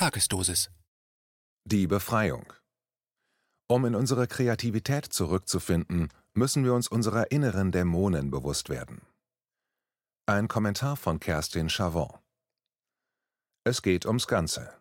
Tagesdosis. Die Befreiung. Um in unsere Kreativität zurückzufinden, müssen wir uns unserer inneren Dämonen bewusst werden. Ein Kommentar von Kerstin Chavon. Es geht ums Ganze.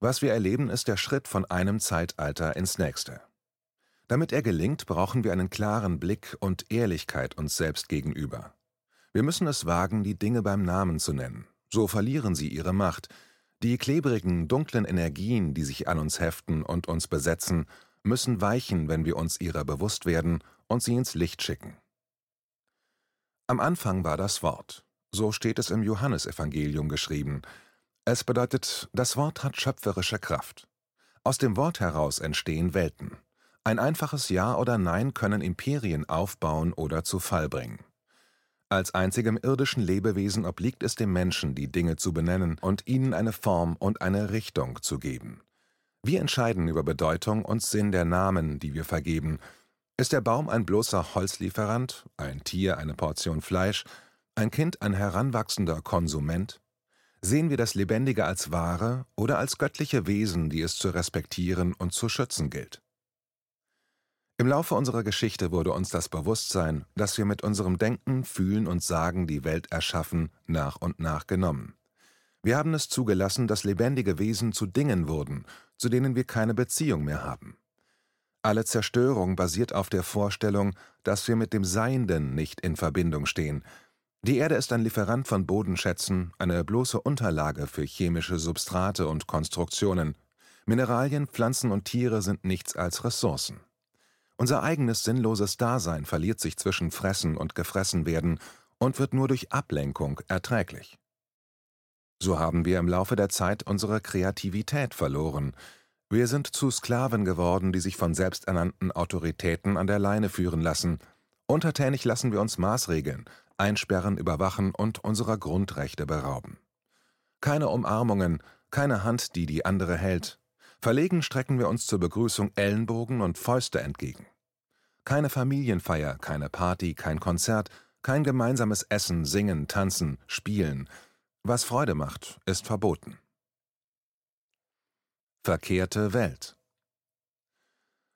Was wir erleben, ist der Schritt von einem Zeitalter ins nächste. Damit er gelingt, brauchen wir einen klaren Blick und Ehrlichkeit uns selbst gegenüber. Wir müssen es wagen, die Dinge beim Namen zu nennen. So verlieren sie ihre Macht. Die klebrigen, dunklen Energien, die sich an uns heften und uns besetzen, müssen weichen, wenn wir uns ihrer bewusst werden und sie ins Licht schicken. Am Anfang war das Wort. So steht es im Johannesevangelium geschrieben. Es bedeutet, das Wort hat schöpferische Kraft. Aus dem Wort heraus entstehen Welten. Ein einfaches Ja oder Nein können Imperien aufbauen oder zu Fall bringen. Als einzigem irdischen Lebewesen obliegt es dem Menschen, die Dinge zu benennen und ihnen eine Form und eine Richtung zu geben. Wir entscheiden über Bedeutung und Sinn der Namen, die wir vergeben. Ist der Baum ein bloßer Holzlieferant, ein Tier eine Portion Fleisch, ein Kind ein heranwachsender Konsument? Sehen wir das Lebendige als Ware oder als göttliche Wesen, die es zu respektieren und zu schützen gilt? Im Laufe unserer Geschichte wurde uns das Bewusstsein, dass wir mit unserem Denken, Fühlen und Sagen die Welt erschaffen, nach und nach genommen. Wir haben es zugelassen, dass lebendige Wesen zu Dingen wurden, zu denen wir keine Beziehung mehr haben. Alle Zerstörung basiert auf der Vorstellung, dass wir mit dem Seienden nicht in Verbindung stehen. Die Erde ist ein Lieferant von Bodenschätzen, eine bloße Unterlage für chemische Substrate und Konstruktionen. Mineralien, Pflanzen und Tiere sind nichts als Ressourcen. Unser eigenes sinnloses Dasein verliert sich zwischen Fressen und Gefressenwerden und wird nur durch Ablenkung erträglich. So haben wir im Laufe der Zeit unsere Kreativität verloren. Wir sind zu Sklaven geworden, die sich von selbsternannten Autoritäten an der Leine führen lassen. Untertänig lassen wir uns maßregeln, einsperren, überwachen und unserer Grundrechte berauben. Keine Umarmungen, keine Hand, die die andere hält, Verlegen strecken wir uns zur Begrüßung Ellenbogen und Fäuste entgegen. Keine Familienfeier, keine Party, kein Konzert, kein gemeinsames Essen, Singen, Tanzen, Spielen. Was Freude macht, ist verboten. Verkehrte Welt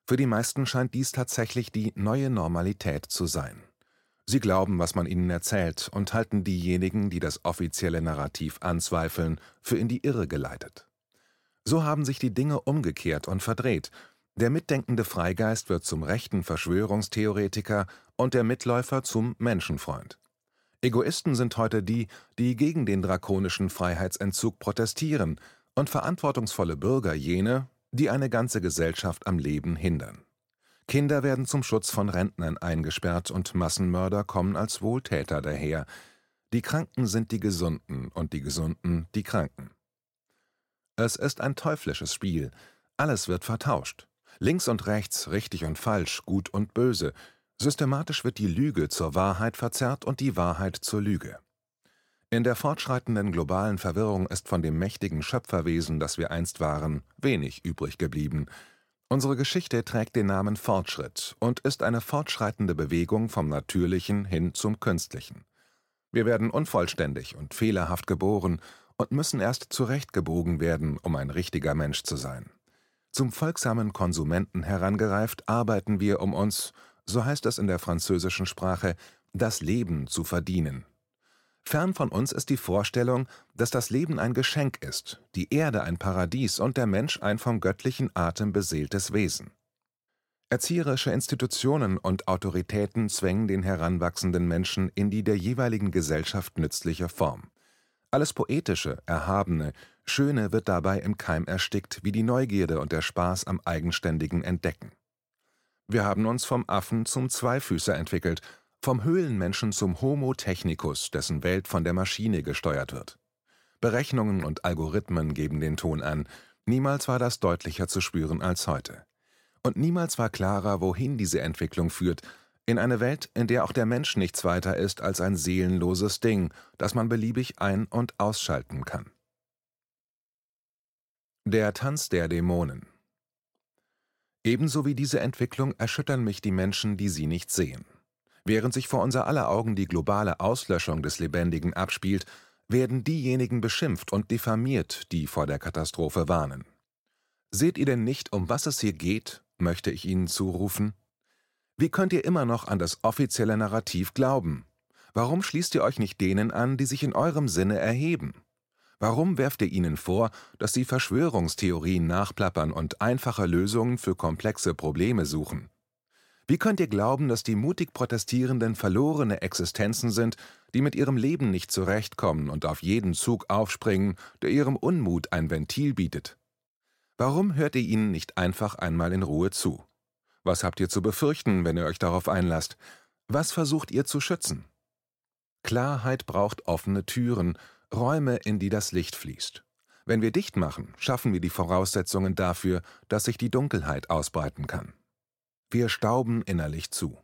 Für die meisten scheint dies tatsächlich die neue Normalität zu sein. Sie glauben, was man ihnen erzählt und halten diejenigen, die das offizielle Narrativ anzweifeln, für in die Irre geleitet. So haben sich die Dinge umgekehrt und verdreht. Der mitdenkende Freigeist wird zum rechten Verschwörungstheoretiker und der Mitläufer zum Menschenfreund. Egoisten sind heute die, die gegen den drakonischen Freiheitsentzug protestieren, und verantwortungsvolle Bürger jene, die eine ganze Gesellschaft am Leben hindern. Kinder werden zum Schutz von Rentnern eingesperrt und Massenmörder kommen als Wohltäter daher. Die Kranken sind die Gesunden und die Gesunden die Kranken. Es ist ein teuflisches Spiel. Alles wird vertauscht. Links und rechts, richtig und falsch, gut und böse. Systematisch wird die Lüge zur Wahrheit verzerrt und die Wahrheit zur Lüge. In der fortschreitenden globalen Verwirrung ist von dem mächtigen Schöpferwesen, das wir einst waren, wenig übrig geblieben. Unsere Geschichte trägt den Namen Fortschritt und ist eine fortschreitende Bewegung vom Natürlichen hin zum Künstlichen. Wir werden unvollständig und fehlerhaft geboren und müssen erst zurechtgebogen werden, um ein richtiger Mensch zu sein. Zum folgsamen Konsumenten herangereift, arbeiten wir, um uns, so heißt es in der französischen Sprache, das Leben zu verdienen. Fern von uns ist die Vorstellung, dass das Leben ein Geschenk ist, die Erde ein Paradies und der Mensch ein vom göttlichen Atem beseeltes Wesen. Erzieherische Institutionen und Autoritäten zwängen den heranwachsenden Menschen in die der jeweiligen Gesellschaft nützliche Form. Alles Poetische, Erhabene, Schöne wird dabei im Keim erstickt, wie die Neugierde und der Spaß am eigenständigen Entdecken. Wir haben uns vom Affen zum Zweifüßer entwickelt, vom Höhlenmenschen zum Homo technicus, dessen Welt von der Maschine gesteuert wird. Berechnungen und Algorithmen geben den Ton an, niemals war das deutlicher zu spüren als heute. Und niemals war klarer, wohin diese Entwicklung führt, in eine Welt, in der auch der Mensch nichts weiter ist als ein seelenloses Ding, das man beliebig ein- und ausschalten kann. Der Tanz der Dämonen Ebenso wie diese Entwicklung erschüttern mich die Menschen, die sie nicht sehen. Während sich vor unser aller Augen die globale Auslöschung des Lebendigen abspielt, werden diejenigen beschimpft und diffamiert, die vor der Katastrophe warnen. Seht ihr denn nicht, um was es hier geht, möchte ich Ihnen zurufen? Wie könnt ihr immer noch an das offizielle Narrativ glauben? Warum schließt ihr euch nicht denen an, die sich in eurem Sinne erheben? Warum werft ihr ihnen vor, dass sie Verschwörungstheorien nachplappern und einfache Lösungen für komplexe Probleme suchen? Wie könnt ihr glauben, dass die mutig Protestierenden verlorene Existenzen sind, die mit ihrem Leben nicht zurechtkommen und auf jeden Zug aufspringen, der ihrem Unmut ein Ventil bietet? Warum hört ihr ihnen nicht einfach einmal in Ruhe zu? Was habt ihr zu befürchten, wenn ihr euch darauf einlasst? Was versucht ihr zu schützen? Klarheit braucht offene Türen, Räume, in die das Licht fließt. Wenn wir dicht machen, schaffen wir die Voraussetzungen dafür, dass sich die Dunkelheit ausbreiten kann. Wir stauben innerlich zu.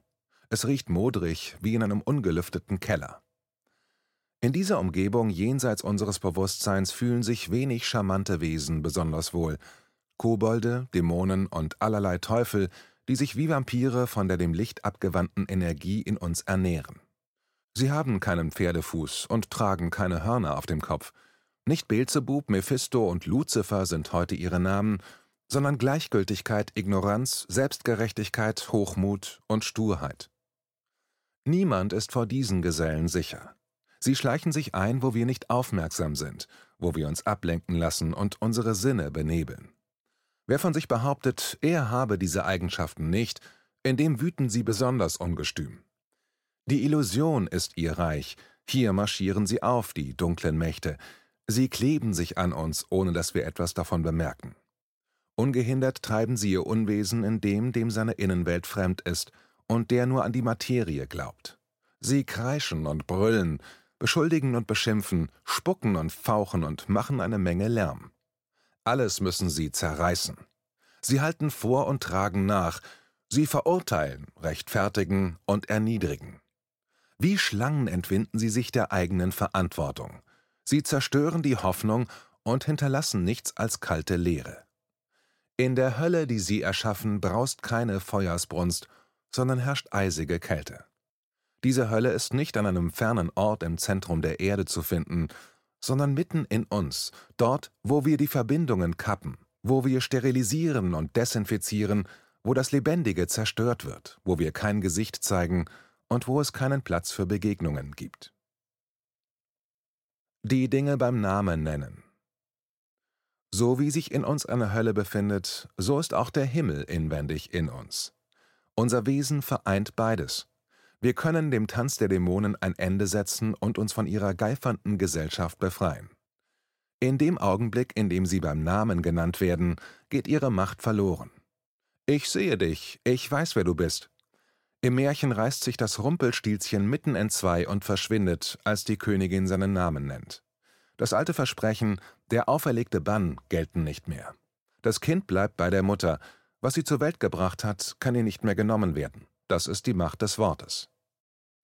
Es riecht modrig wie in einem ungelüfteten Keller. In dieser Umgebung jenseits unseres Bewusstseins fühlen sich wenig charmante Wesen besonders wohl. Kobolde, Dämonen und allerlei Teufel, die sich wie Vampire von der dem Licht abgewandten Energie in uns ernähren. Sie haben keinen Pferdefuß und tragen keine Hörner auf dem Kopf. Nicht Beelzebub, Mephisto und Luzifer sind heute ihre Namen, sondern Gleichgültigkeit, Ignoranz, Selbstgerechtigkeit, Hochmut und Sturheit. Niemand ist vor diesen Gesellen sicher. Sie schleichen sich ein, wo wir nicht aufmerksam sind, wo wir uns ablenken lassen und unsere Sinne benebeln. Wer von sich behauptet, er habe diese Eigenschaften nicht, in dem wüten sie besonders ungestüm. Die Illusion ist ihr Reich, hier marschieren sie auf, die dunklen Mächte, sie kleben sich an uns, ohne dass wir etwas davon bemerken. Ungehindert treiben sie ihr Unwesen in dem, dem seine Innenwelt fremd ist und der nur an die Materie glaubt. Sie kreischen und brüllen, beschuldigen und beschimpfen, spucken und fauchen und machen eine Menge Lärm. Alles müssen sie zerreißen. Sie halten vor und tragen nach, sie verurteilen, rechtfertigen und erniedrigen. Wie Schlangen entwinden sie sich der eigenen Verantwortung. Sie zerstören die Hoffnung und hinterlassen nichts als kalte Leere. In der Hölle, die sie erschaffen, braust keine Feuersbrunst, sondern herrscht eisige Kälte. Diese Hölle ist nicht an einem fernen Ort im Zentrum der Erde zu finden, sondern mitten in uns, dort, wo wir die Verbindungen kappen, wo wir sterilisieren und desinfizieren, wo das Lebendige zerstört wird, wo wir kein Gesicht zeigen und wo es keinen Platz für Begegnungen gibt. Die Dinge beim Namen nennen. So wie sich in uns eine Hölle befindet, so ist auch der Himmel inwendig in uns. Unser Wesen vereint beides. Wir können dem Tanz der Dämonen ein Ende setzen und uns von ihrer geifernden Gesellschaft befreien. In dem Augenblick, in dem sie beim Namen genannt werden, geht ihre Macht verloren. Ich sehe dich, ich weiß, wer du bist, im Märchen reißt sich das Rumpelstilzchen mitten entzwei und verschwindet, als die Königin seinen Namen nennt. Das alte Versprechen, der auferlegte Bann, gelten nicht mehr. Das Kind bleibt bei der Mutter. Was sie zur Welt gebracht hat, kann ihr nicht mehr genommen werden. Das ist die Macht des Wortes.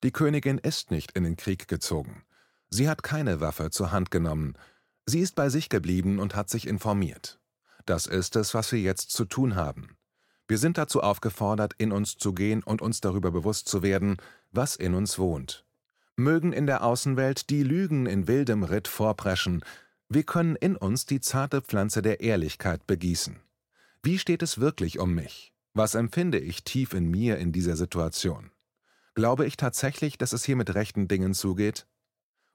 Die Königin ist nicht in den Krieg gezogen. Sie hat keine Waffe zur Hand genommen. Sie ist bei sich geblieben und hat sich informiert. Das ist es, was wir jetzt zu tun haben. Wir sind dazu aufgefordert, in uns zu gehen und uns darüber bewusst zu werden, was in uns wohnt. Mögen in der Außenwelt die Lügen in wildem Ritt vorpreschen, wir können in uns die zarte Pflanze der Ehrlichkeit begießen. Wie steht es wirklich um mich? Was empfinde ich tief in mir in dieser Situation? Glaube ich tatsächlich, dass es hier mit rechten Dingen zugeht?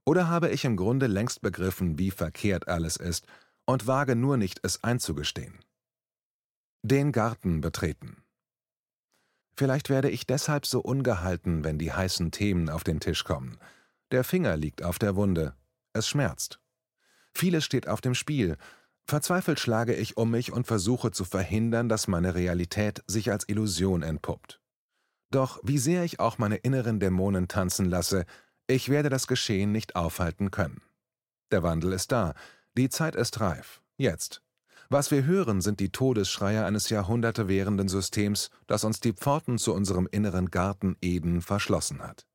Oder habe ich im Grunde längst begriffen, wie verkehrt alles ist und wage nur nicht, es einzugestehen? Den Garten betreten. Vielleicht werde ich deshalb so ungehalten, wenn die heißen Themen auf den Tisch kommen. Der Finger liegt auf der Wunde. Es schmerzt. Vieles steht auf dem Spiel. Verzweifelt schlage ich um mich und versuche zu verhindern, dass meine Realität sich als Illusion entpuppt. Doch wie sehr ich auch meine inneren Dämonen tanzen lasse, ich werde das Geschehen nicht aufhalten können. Der Wandel ist da, die Zeit ist reif, jetzt. Was wir hören, sind die Todesschreie eines Jahrhunderte währenden Systems, das uns die Pforten zu unserem inneren Garten Eden verschlossen hat.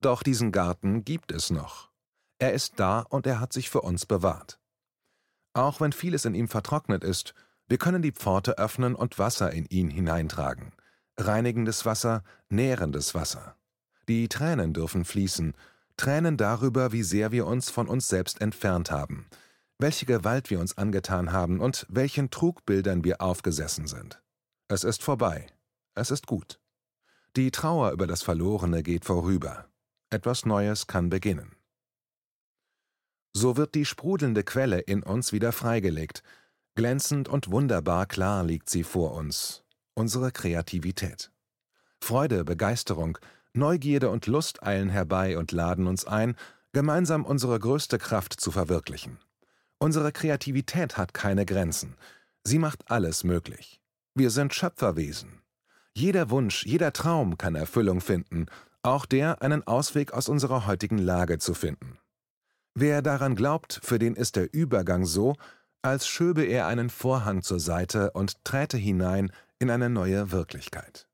Doch diesen Garten gibt es noch. Er ist da und er hat sich für uns bewahrt. Auch wenn vieles in ihm vertrocknet ist, wir können die Pforte öffnen und Wasser in ihn hineintragen. Reinigendes Wasser, nährendes Wasser. Die Tränen dürfen fließen, Tränen darüber, wie sehr wir uns von uns selbst entfernt haben, welche Gewalt wir uns angetan haben und welchen Trugbildern wir aufgesessen sind. Es ist vorbei. Es ist gut. Die Trauer über das Verlorene geht vorüber. Etwas Neues kann beginnen. So wird die sprudelnde Quelle in uns wieder freigelegt. Glänzend und wunderbar klar liegt sie vor uns, unsere Kreativität. Freude, Begeisterung, Neugierde und Lust eilen herbei und laden uns ein, gemeinsam unsere größte Kraft zu verwirklichen. Unsere Kreativität hat keine Grenzen. Sie macht alles möglich. Wir sind Schöpferwesen. Jeder Wunsch, jeder Traum kann Erfüllung finden, auch der, einen Ausweg aus unserer heutigen Lage zu finden. Wer daran glaubt, für den ist der Übergang so, als schöbe er einen Vorhang zur Seite und träte hinein in eine neue Wirklichkeit.